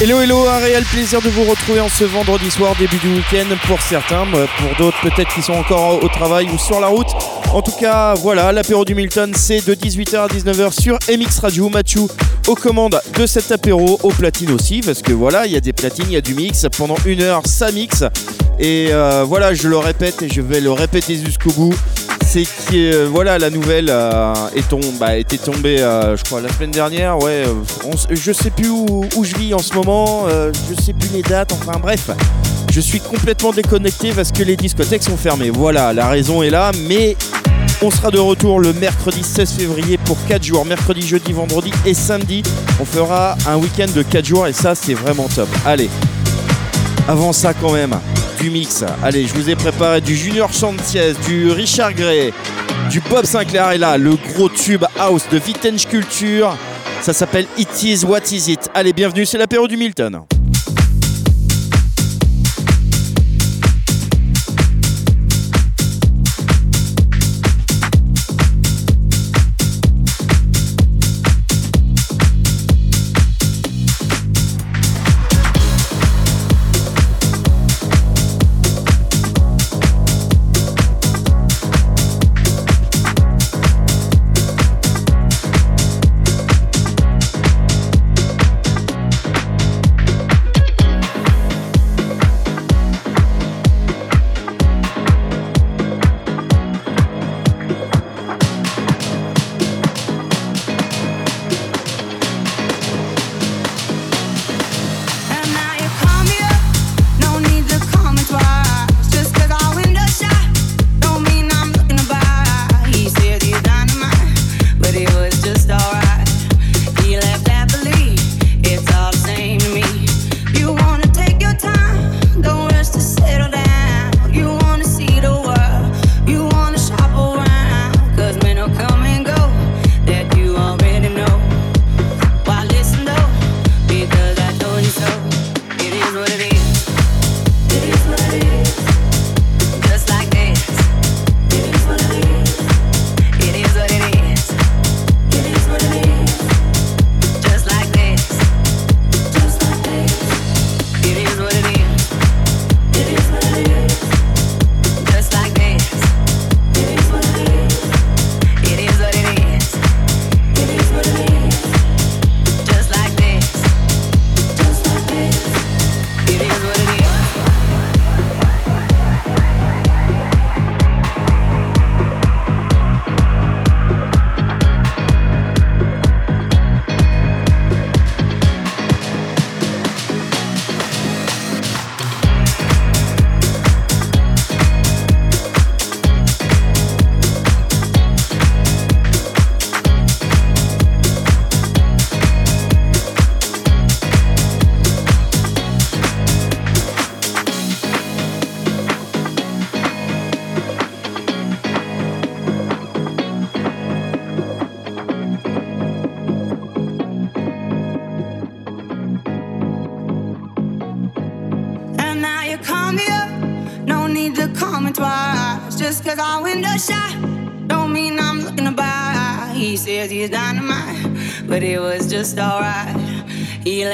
Hello hello, un réel plaisir de vous retrouver en ce vendredi soir, début du week-end pour certains, pour d'autres peut-être qui sont encore au travail ou sur la route. En tout cas, voilà, l'apéro du Milton, c'est de 18h à 19h sur MX Radio. Mathieu aux commandes de cet apéro, au platine aussi, parce que voilà, il y a des platines, il y a du mix. Pendant une heure, ça mixe. Et euh, voilà, je le répète et je vais le répéter jusqu'au bout c'est que euh, voilà la nouvelle euh, est bah, était tombée je crois la semaine dernière ouais je sais plus où, je vis en ce moment je sais plus les dates enfin bref je suis complètement déconnecté parce que les discothèques sont fermées voilà la raison est là mais on sera de retour le mercredi 16 février pour 4 jours, mercredi, jeudi, vendredi et samedi. On fera un week-end de 4 jours et ça c'est vraiment top. Allez, avant ça quand même, du mix. Allez, je vous ai préparé du Junior Sanchez, du Richard Gray, du Bob Sinclair et là, le gros tube house de Vintage Culture. Ça s'appelle It Is What Is It. Allez, bienvenue, c'est l'apéro du Milton.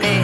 baby.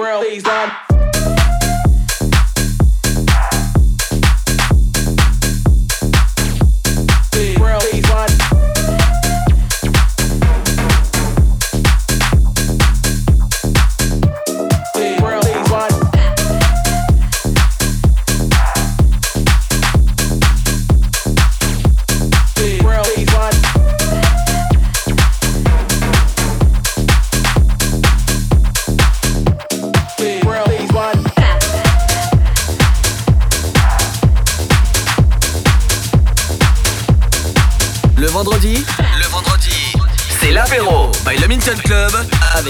April. Please,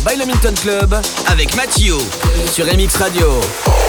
By le Club avec Mathieu sur MX Radio.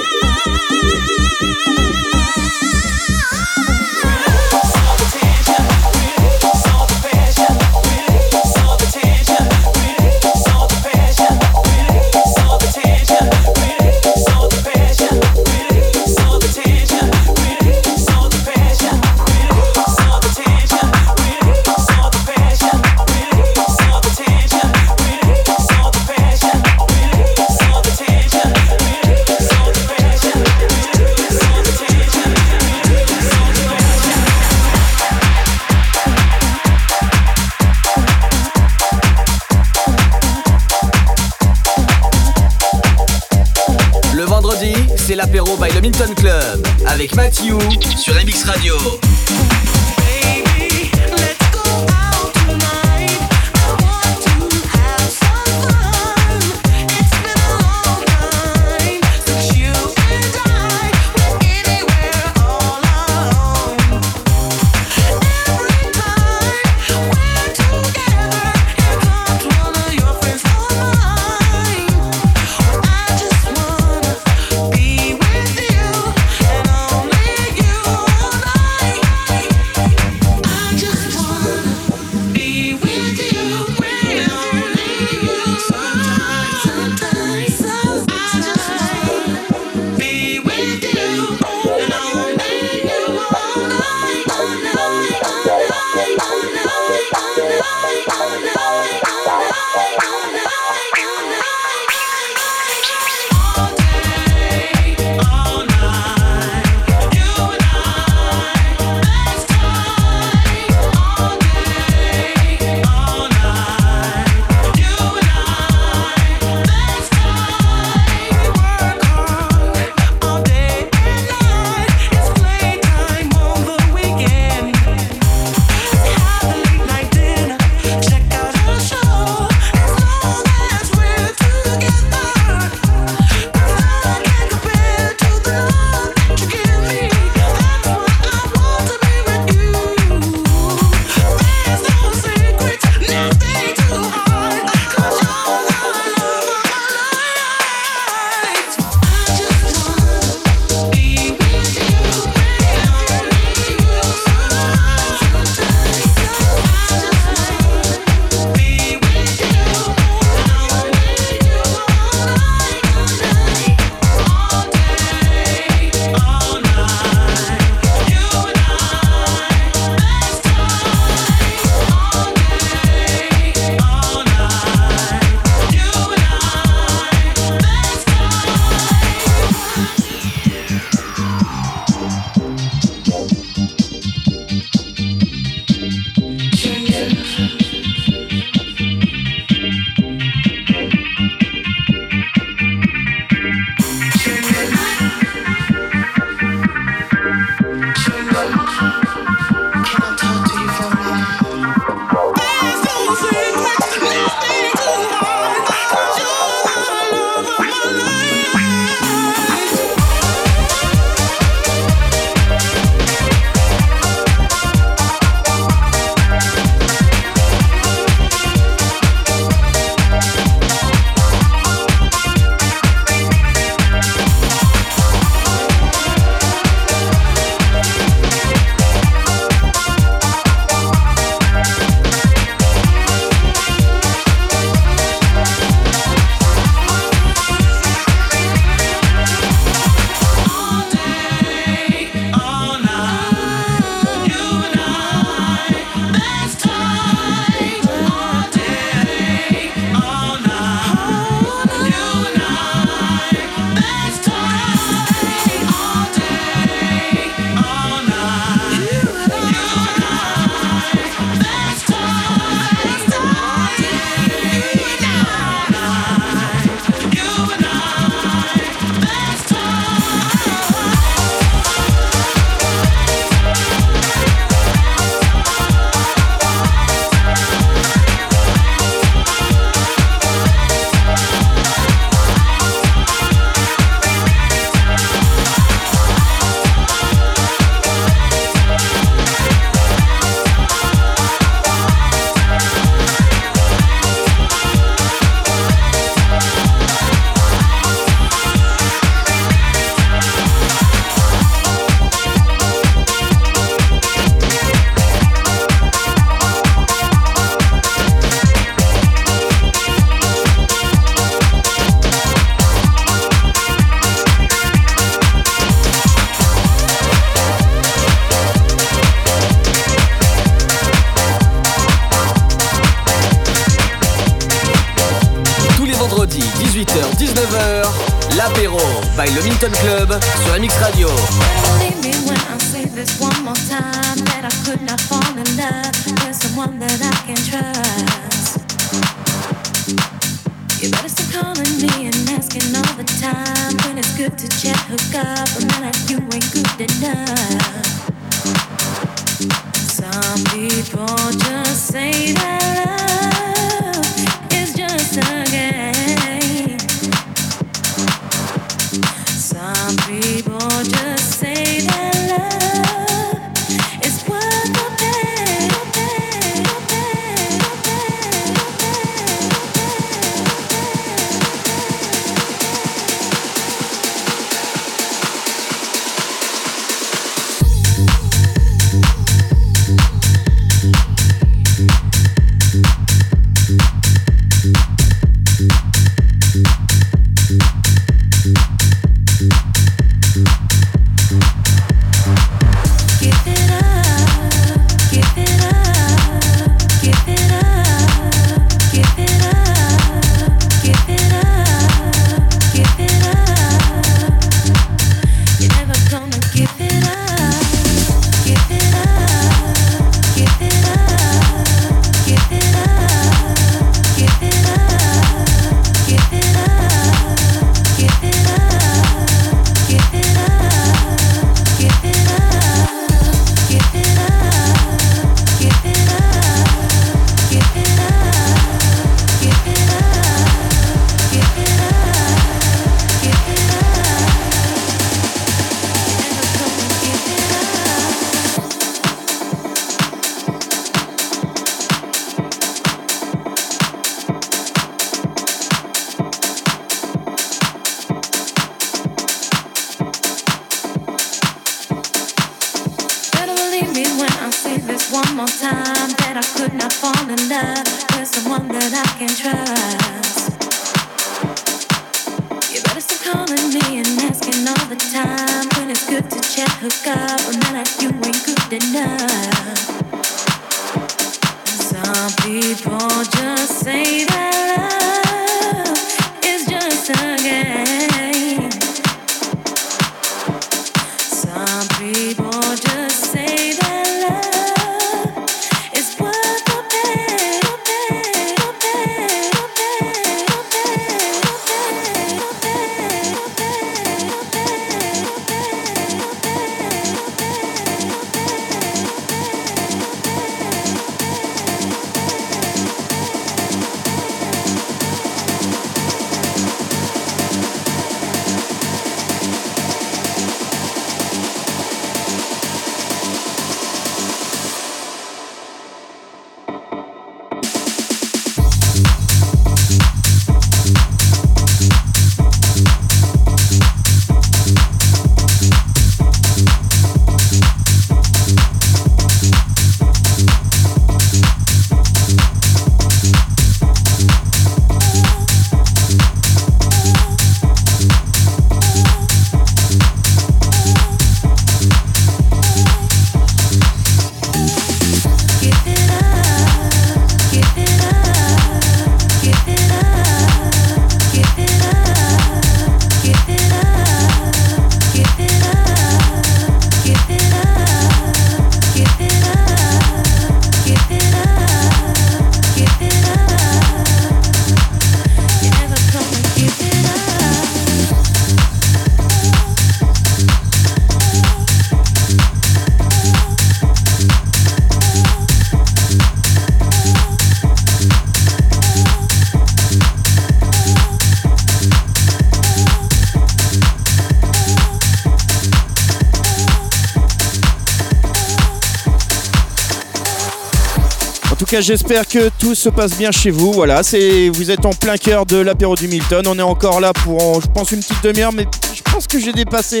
j'espère que tout se passe bien chez vous. Voilà, c'est vous êtes en plein cœur de l'apéro du Milton. On est encore là pour, je pense, une petite demi-heure, mais je pense que j'ai dépassé.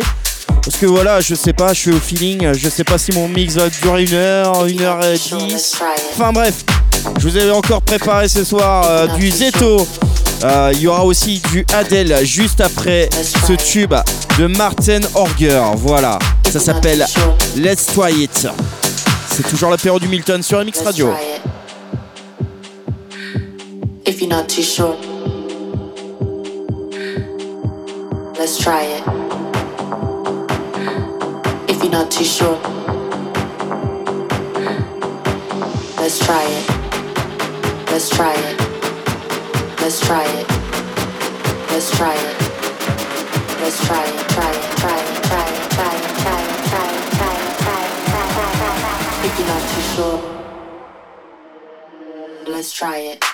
Parce que voilà, je sais pas, je suis au feeling. Je sais pas si mon mix va durer une heure, une heure et dix. Enfin bref, je vous avais encore préparé ce soir euh, du Zeto. Euh, il y aura aussi du Adele juste après ce tube de Martin Orger. Voilà, ça s'appelle Let's Try It. C'est toujours l'apéro du Milton sur MX Radio. you're not too sure. Let's try it. If you're not too sure. Let's try it. Let's try it. Let's try it. Let's try it. Let's try it. Try it. Try it. Try it. Try it. Try it. Try it. Try it. Try it. Try it. If you're not too sure. Let's try it.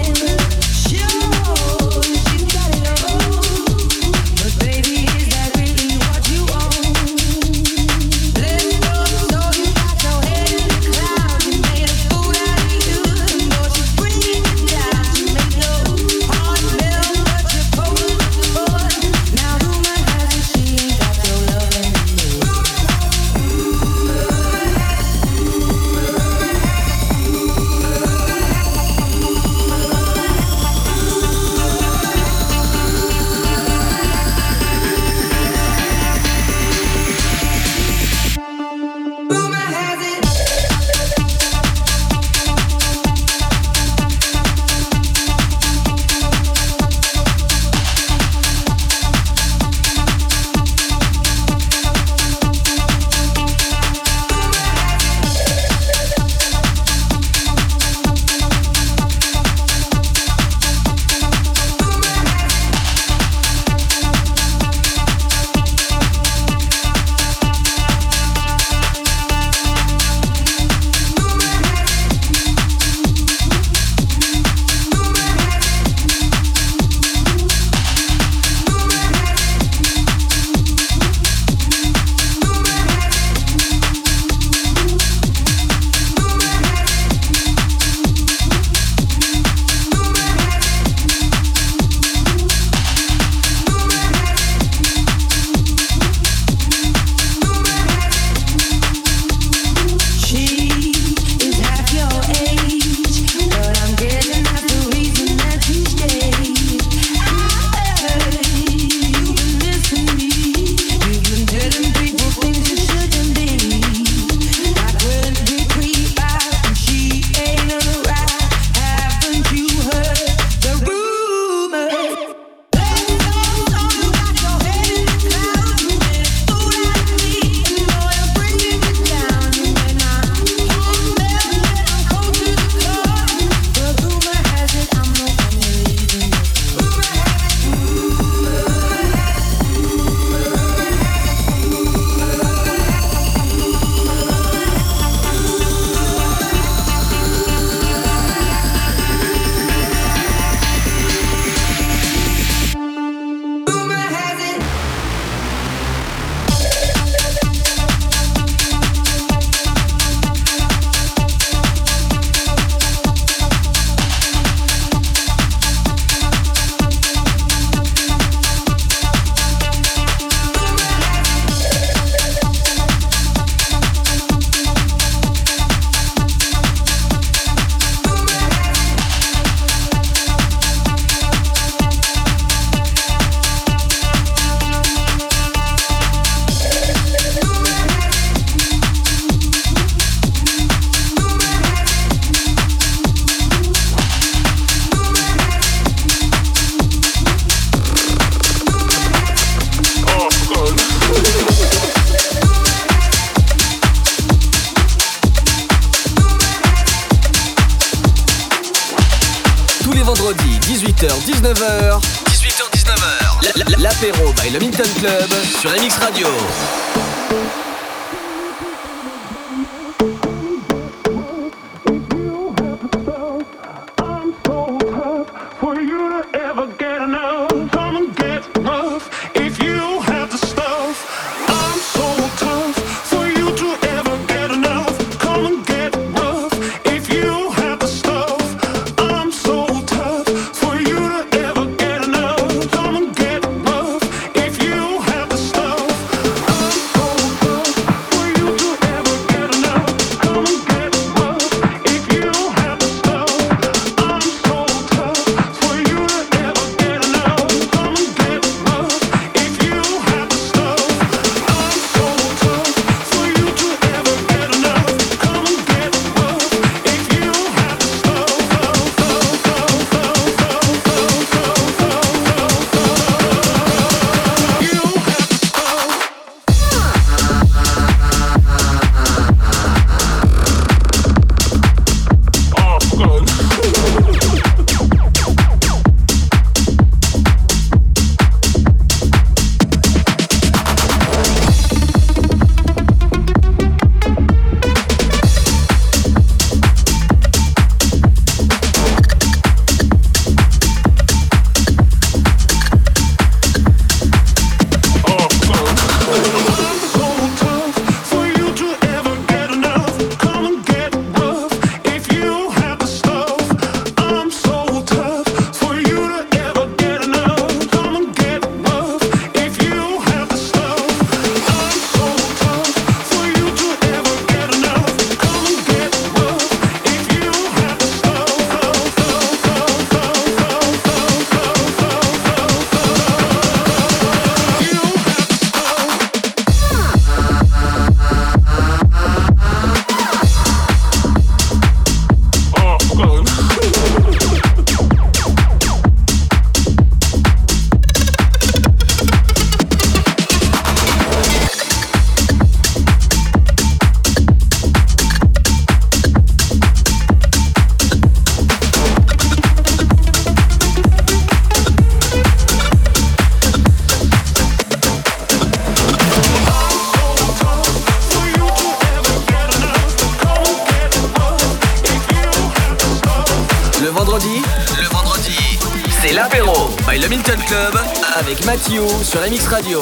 Sur MX Radio.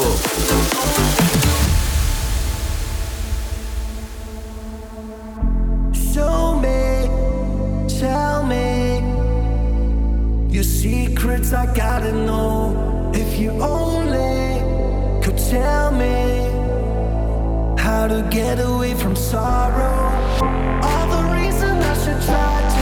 Show me, tell me your secrets. I gotta know if you only could tell me how to get away from sorrow. All the reason I should try to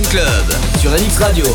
Club sur NX Radio.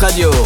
Radio.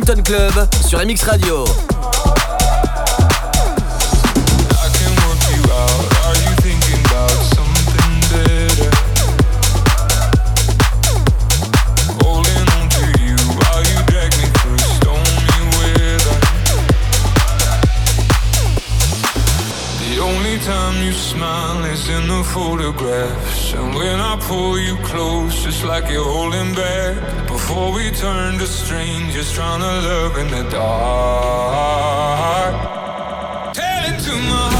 Minton Club sur MX Radio. Photographs. And when I pull you close, it's like you're holding back. Before we turn to strangers, trying to love in the dark. Tell it to my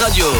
Radio.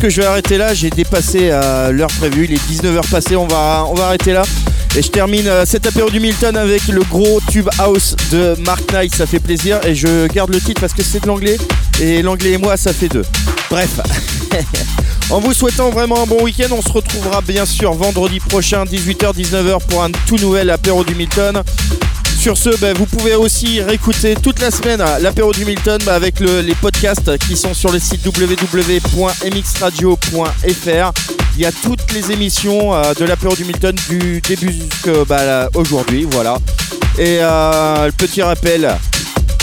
Que je vais arrêter là. J'ai dépassé euh, l'heure prévue. Il est 19h passé. On va, on va arrêter là. Et je termine euh, cet apéro du Milton avec le gros tube house de Mark Knight. Ça fait plaisir. Et je garde le titre parce que c'est de l'anglais. Et l'anglais et moi, ça fait deux. Bref. en vous souhaitant vraiment un bon week-end, on se retrouvera bien sûr vendredi prochain, 18h-19h, pour un tout nouvel apéro du Milton. Sur ce, ben, vous pouvez aussi réécouter toute la semaine l'apéro du Milton bah, avec le- les podcasts qui sont sur le site www.mxradio.fr. Il y a toutes les émissions euh, de l'apéro du Milton du début jusqu'à là, aujourd'hui, voilà. Et euh, le petit rappel,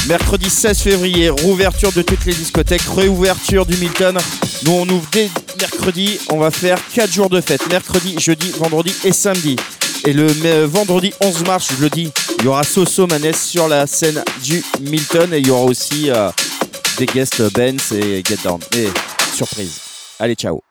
mercredi 16 février, rouverture de toutes les discothèques, réouverture du Milton. Nous on ouvre dès mercredi, on va faire 4 jours de fête, mercredi, jeudi, vendredi et samedi. Et le euh, vendredi 11 mars, je le dis, il y aura Soso Manes sur la scène du Milton et il y aura aussi euh, des guests Benz et Get Down. Et surprise. Allez, ciao.